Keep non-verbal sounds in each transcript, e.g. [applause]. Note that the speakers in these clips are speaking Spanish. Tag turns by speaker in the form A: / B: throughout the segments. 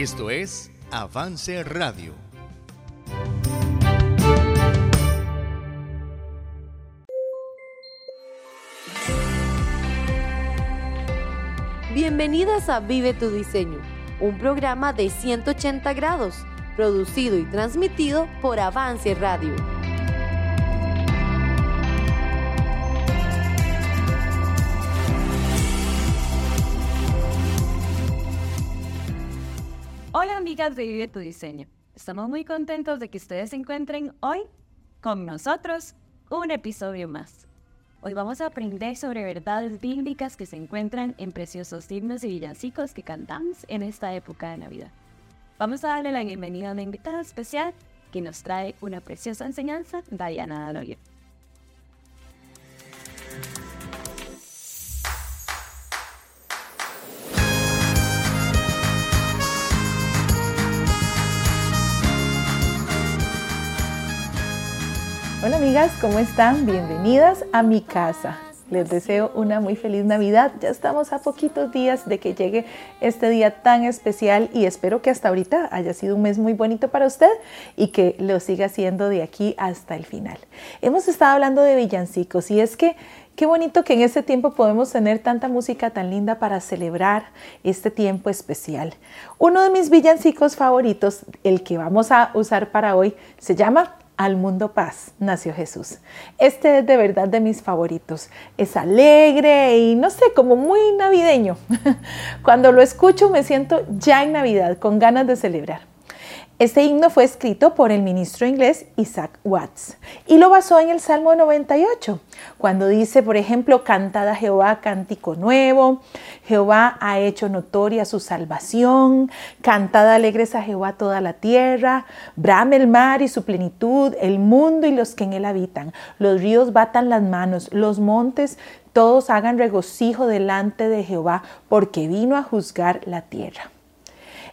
A: Esto es Avance Radio.
B: Bienvenidas a Vive tu Diseño, un programa de 180 grados, producido y transmitido por Avance Radio.
C: Hola amigas de Vive tu Diseño. Estamos muy contentos de que ustedes se encuentren hoy con nosotros un episodio más. Hoy vamos a aprender sobre verdades bíblicas que se encuentran en preciosos himnos y villancicos que cantamos en esta época de Navidad. Vamos a darle la bienvenida a una invitada especial que nos trae una preciosa enseñanza, Diana Daloyo.
D: Amigas, ¿cómo están? Bienvenidas a mi casa. Les deseo una muy feliz Navidad. Ya estamos a poquitos días de que llegue este día tan especial y espero que hasta ahorita haya sido un mes muy bonito para usted y que lo siga siendo de aquí hasta el final. Hemos estado hablando de villancicos y es que Qué bonito que en este tiempo podemos tener tanta música tan linda para celebrar este tiempo especial. Uno de mis villancicos favoritos, el que vamos a usar para hoy, se llama al mundo paz nació Jesús. Este es de verdad de mis favoritos. Es alegre y no sé, como muy navideño. [laughs] Cuando lo escucho me siento ya en Navidad, con ganas de celebrar. Este himno fue escrito por el ministro inglés Isaac Watts y lo basó en el Salmo 98, cuando dice, por ejemplo, cantada Jehová cántico nuevo, Jehová ha hecho notoria su salvación, cantada alegres a Jehová toda la tierra, brame el mar y su plenitud, el mundo y los que en él habitan, los ríos batan las manos, los montes todos hagan regocijo delante de Jehová, porque vino a juzgar la tierra.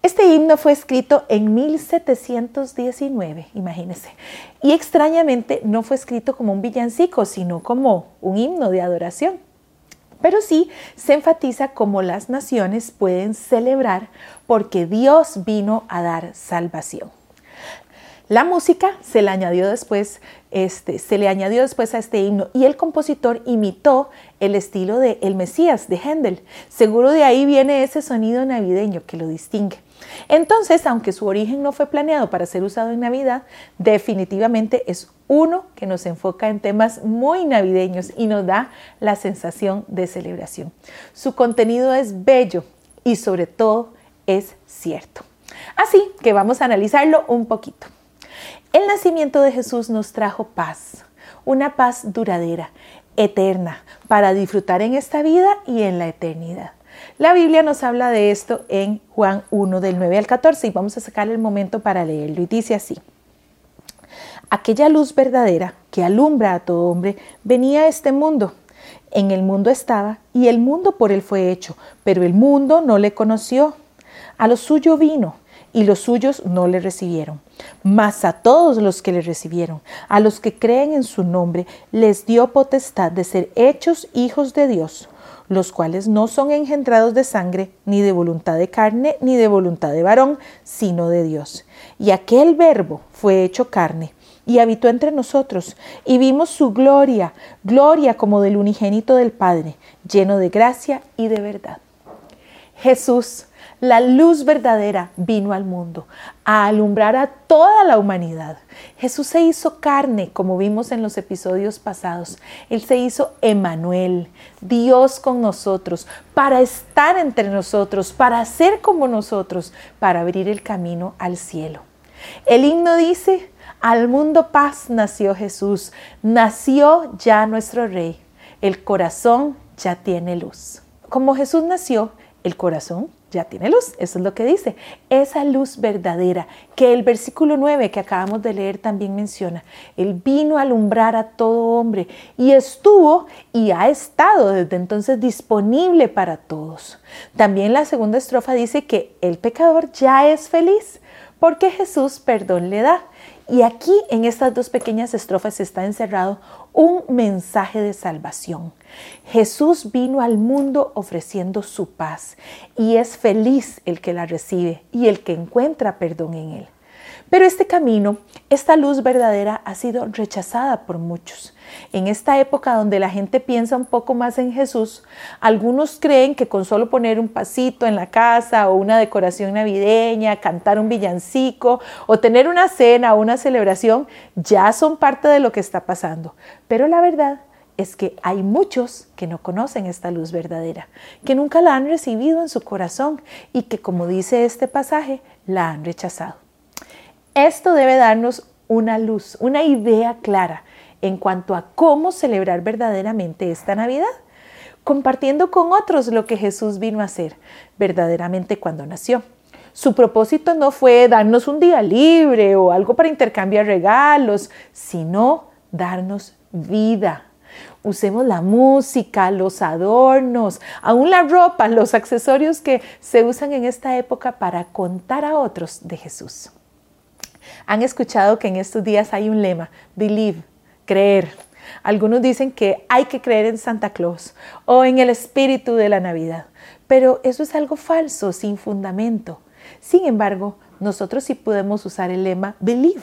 D: Este himno fue escrito en 1719, imagínense. Y extrañamente no fue escrito como un villancico, sino como un himno de adoración. Pero sí se enfatiza cómo las naciones pueden celebrar porque Dios vino a dar salvación. La música se le añadió después, este, se le añadió después a este himno y el compositor imitó el estilo de El Mesías de Händel. Seguro de ahí viene ese sonido navideño que lo distingue. Entonces, aunque su origen no fue planeado para ser usado en Navidad, definitivamente es uno que nos enfoca en temas muy navideños y nos da la sensación de celebración. Su contenido es bello y sobre todo es cierto. Así que vamos a analizarlo un poquito. El nacimiento de Jesús nos trajo paz, una paz duradera, eterna, para disfrutar en esta vida y en la eternidad. La Biblia nos habla de esto en Juan 1 del 9 al 14 y vamos a sacar el momento para leerlo y dice así. Aquella luz verdadera que alumbra a todo hombre venía a este mundo. En el mundo estaba y el mundo por él fue hecho, pero el mundo no le conoció. A lo suyo vino y los suyos no le recibieron. Mas a todos los que le recibieron, a los que creen en su nombre, les dio potestad de ser hechos hijos de Dios los cuales no son engendrados de sangre, ni de voluntad de carne, ni de voluntad de varón, sino de Dios. Y aquel verbo fue hecho carne y habitó entre nosotros, y vimos su gloria, gloria como del unigénito del Padre, lleno de gracia y de verdad. Jesús, la luz verdadera vino al mundo a alumbrar a toda la humanidad. Jesús se hizo carne, como vimos en los episodios pasados. Él se hizo Emanuel, Dios con nosotros, para estar entre nosotros, para ser como nosotros, para abrir el camino al cielo. El himno dice, al mundo paz nació Jesús, nació ya nuestro Rey, el corazón ya tiene luz. Como Jesús nació, el corazón ya tiene luz, eso es lo que dice. Esa luz verdadera que el versículo 9 que acabamos de leer también menciona. Él vino a alumbrar a todo hombre y estuvo y ha estado desde entonces disponible para todos. También la segunda estrofa dice que el pecador ya es feliz porque Jesús perdón le da Y aquí en estas dos pequeñas estrofas está encerrado un mensaje de salvación. Jesús vino al mundo ofreciendo su paz y es feliz el que la recibe y el que encuentra perdón en él. Pero este camino, esta luz verdadera ha sido rechazada por muchos. En esta época donde la gente piensa un poco más en Jesús, algunos creen que con solo poner un pasito en la casa o una decoración navideña, cantar un villancico o tener una cena o una celebración, ya son parte de lo que está pasando. Pero la verdad es que hay muchos que no conocen esta luz verdadera, que nunca la han recibido en su corazón y que, como dice este pasaje, la han rechazado. Esto debe darnos una luz, una idea clara en cuanto a cómo celebrar verdaderamente esta Navidad, compartiendo con otros lo que Jesús vino a hacer verdaderamente cuando nació. Su propósito no fue darnos un día libre o algo para intercambiar regalos, sino darnos vida. Usemos la música, los adornos, aún la ropa, los accesorios que se usan en esta época para contar a otros de Jesús. Han escuchado que en estos días hay un lema, believe, creer. Algunos dicen que hay que creer en Santa Claus o en el espíritu de la Navidad, pero eso es algo falso, sin fundamento. Sin embargo, nosotros sí podemos usar el lema believe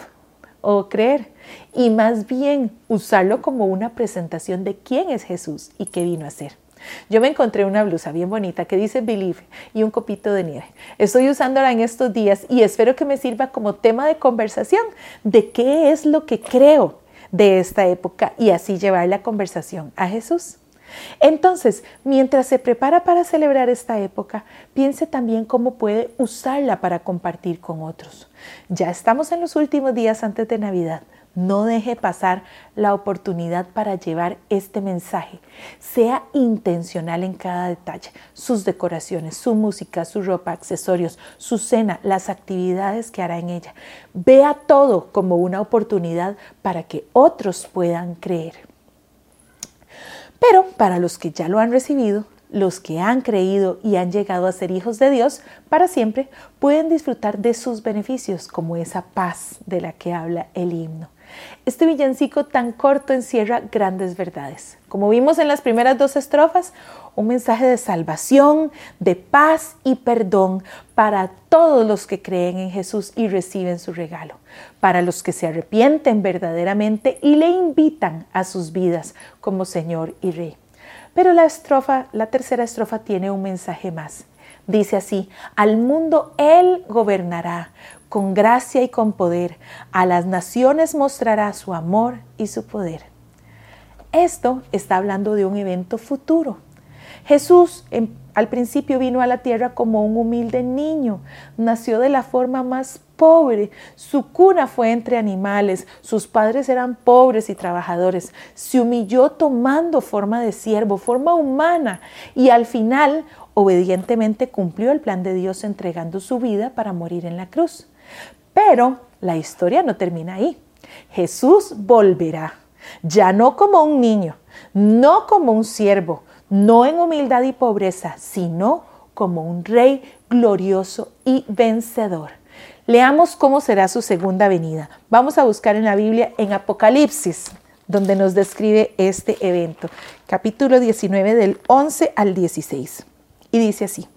D: o creer y más bien usarlo como una presentación de quién es Jesús y qué vino a ser. Yo me encontré una blusa bien bonita que dice Believe y un copito de nieve. Estoy usándola en estos días y espero que me sirva como tema de conversación de qué es lo que creo de esta época y así llevar la conversación a Jesús. Entonces, mientras se prepara para celebrar esta época, piense también cómo puede usarla para compartir con otros. Ya estamos en los últimos días antes de Navidad. No deje pasar la oportunidad para llevar este mensaje. Sea intencional en cada detalle, sus decoraciones, su música, su ropa, accesorios, su cena, las actividades que hará en ella. Vea todo como una oportunidad para que otros puedan creer. Pero para los que ya lo han recibido, los que han creído y han llegado a ser hijos de Dios para siempre, pueden disfrutar de sus beneficios, como esa paz de la que habla el himno. Este villancico tan corto encierra grandes verdades. Como vimos en las primeras dos estrofas, un mensaje de salvación, de paz y perdón para todos los que creen en Jesús y reciben su regalo, para los que se arrepienten verdaderamente y le invitan a sus vidas como Señor y Rey. Pero la tercera estrofa tiene un mensaje más. Dice así, al mundo Él gobernará con gracia y con poder. A las naciones mostrará su amor y su poder. Esto está hablando de un evento futuro. Jesús al principio vino a la tierra como un humilde niño, nació de la forma más pobre, su cuna fue entre animales, sus padres eran pobres y trabajadores, se humilló tomando forma de siervo, forma humana, y al final obedientemente cumplió el plan de Dios entregando su vida para morir en la cruz. Pero la historia no termina ahí. Jesús volverá, ya no como un niño, no como un siervo, no en humildad y pobreza, sino como un rey glorioso y vencedor. Leamos cómo será su segunda venida. Vamos a buscar en la Biblia en Apocalipsis, donde nos describe este evento, capítulo 19 del 11 al 16. Y dice así,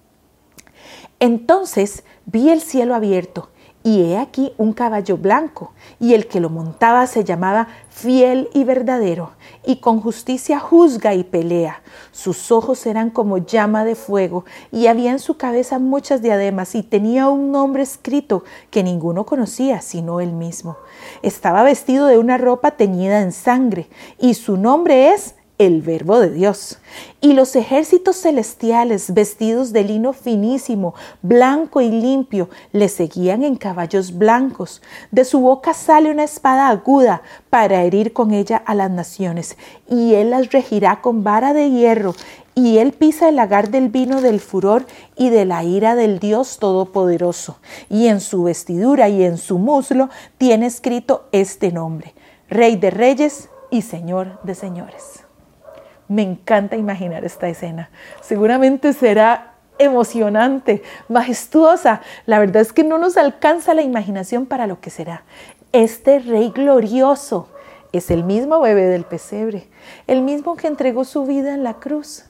D: entonces vi el cielo abierto y he aquí un caballo blanco, y el que lo montaba se llamaba fiel y verdadero, y con justicia juzga y pelea. Sus ojos eran como llama de fuego, y había en su cabeza muchas diademas, y tenía un nombre escrito que ninguno conocía, sino él mismo. Estaba vestido de una ropa teñida en sangre, y su nombre es el verbo de Dios. Y los ejércitos celestiales, vestidos de lino finísimo, blanco y limpio, le seguían en caballos blancos. De su boca sale una espada aguda para herir con ella a las naciones, y él las regirá con vara de hierro, y él pisa el lagar del vino del furor y de la ira del Dios Todopoderoso. Y en su vestidura y en su muslo tiene escrito este nombre, Rey de Reyes y Señor de Señores. Me encanta imaginar esta escena. Seguramente será emocionante, majestuosa. La verdad es que no nos alcanza la imaginación para lo que será. Este rey glorioso es el mismo bebé del pesebre, el mismo que entregó su vida en la cruz.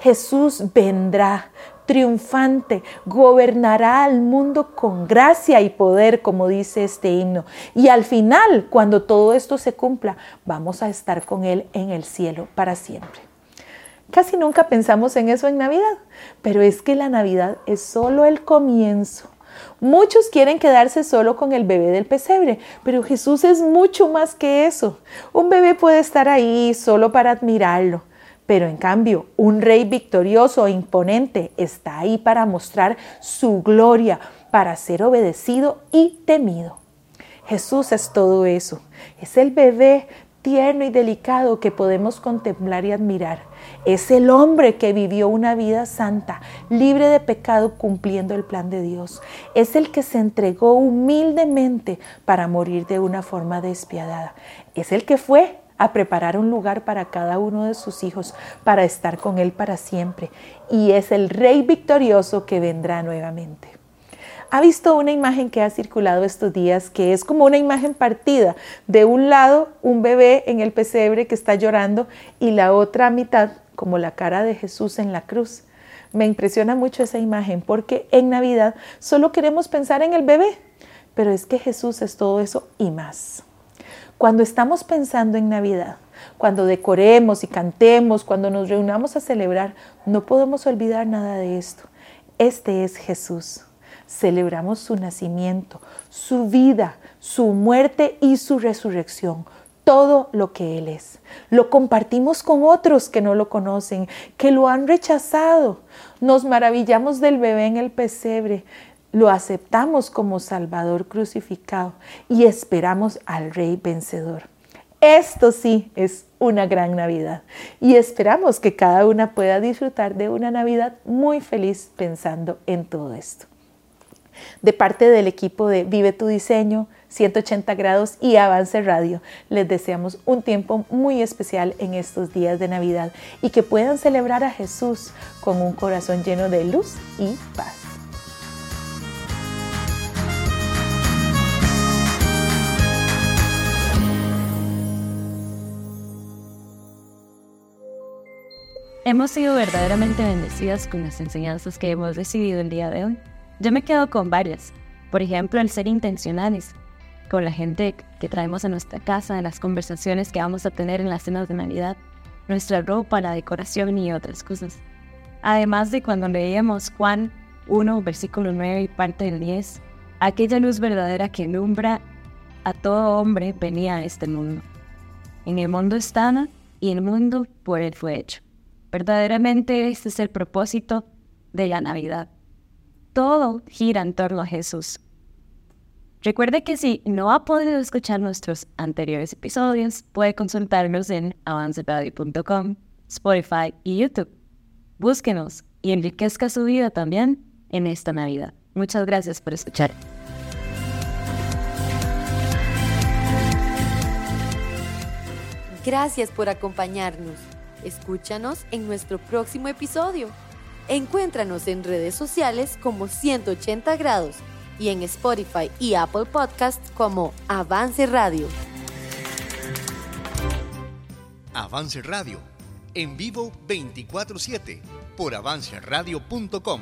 D: Jesús vendrá triunfante, gobernará al mundo con gracia y poder, como dice este himno. Y al final, cuando todo esto se cumpla, vamos a estar con Él en el cielo para siempre. Casi nunca pensamos en eso en Navidad, pero es que la Navidad es solo el comienzo. Muchos quieren quedarse solo con el bebé del pesebre, pero Jesús es mucho más que eso. Un bebé puede estar ahí solo para admirarlo, pero en cambio un rey victorioso e imponente está ahí para mostrar su gloria, para ser obedecido y temido. Jesús es todo eso. Es el bebé tierno y delicado que podemos contemplar y admirar. Es el hombre que vivió una vida santa, libre de pecado, cumpliendo el plan de Dios. Es el que se entregó humildemente para morir de una forma despiadada. Es el que fue a preparar un lugar para cada uno de sus hijos, para estar con Él para siempre. Y es el Rey victorioso que vendrá nuevamente ha visto una imagen que ha circulado estos días que es como una imagen partida. De un lado, un bebé en el pesebre que está llorando y la otra mitad, como la cara de Jesús en la cruz. Me impresiona mucho esa imagen porque en Navidad solo queremos pensar en el bebé, pero es que Jesús es todo eso y más. Cuando estamos pensando en Navidad, cuando decoremos y cantemos, cuando nos reunamos a celebrar, no podemos olvidar nada de esto. Este es Jesús celebramos su nacimiento, su vida, su muerte y su resurrección, todo lo que Él es. Lo compartimos con otros que no lo conocen, que lo han rechazado. Nos maravillamos del bebé en el pesebre, lo aceptamos como Salvador crucificado y esperamos al Rey vencedor. Esto sí es una gran Navidad y esperamos que cada una pueda disfrutar de una Navidad muy feliz pensando en todo esto de parte del equipo de Vive tu Diseño, 180 grados y Avance Radio. Les deseamos un tiempo muy especial en estos días de Navidad y que puedan celebrar a Jesús con un corazón lleno de luz y paz.
C: Hemos sido verdaderamente bendecidas con las enseñanzas que hemos recibido el día de hoy. Yo me quedo con varias. Por ejemplo, el ser intencionales con la gente que traemos a nuestra casa, en las conversaciones que vamos a tener en las cenas de Navidad, nuestra ropa, la decoración y otras cosas. Además de cuando leíamos Juan 1, versículo 9 y parte del 10, aquella luz verdadera que alumbra a todo hombre venía a este mundo. En el mundo estaba y el mundo por él fue hecho. Verdaderamente este es el propósito de la Navidad todo gira en torno a Jesús. Recuerde que si no ha podido escuchar nuestros anteriores episodios, puede consultarnos en avanceradio.com, Spotify y YouTube. Búsquenos y enriquezca su vida también en esta Navidad. Muchas gracias por escuchar.
B: Gracias por acompañarnos. Escúchanos en nuestro próximo episodio. Encuéntranos en redes sociales como 180 grados y en Spotify y Apple Podcasts como Avance Radio.
A: Avance Radio, en vivo 24/7 por avanceradio.com.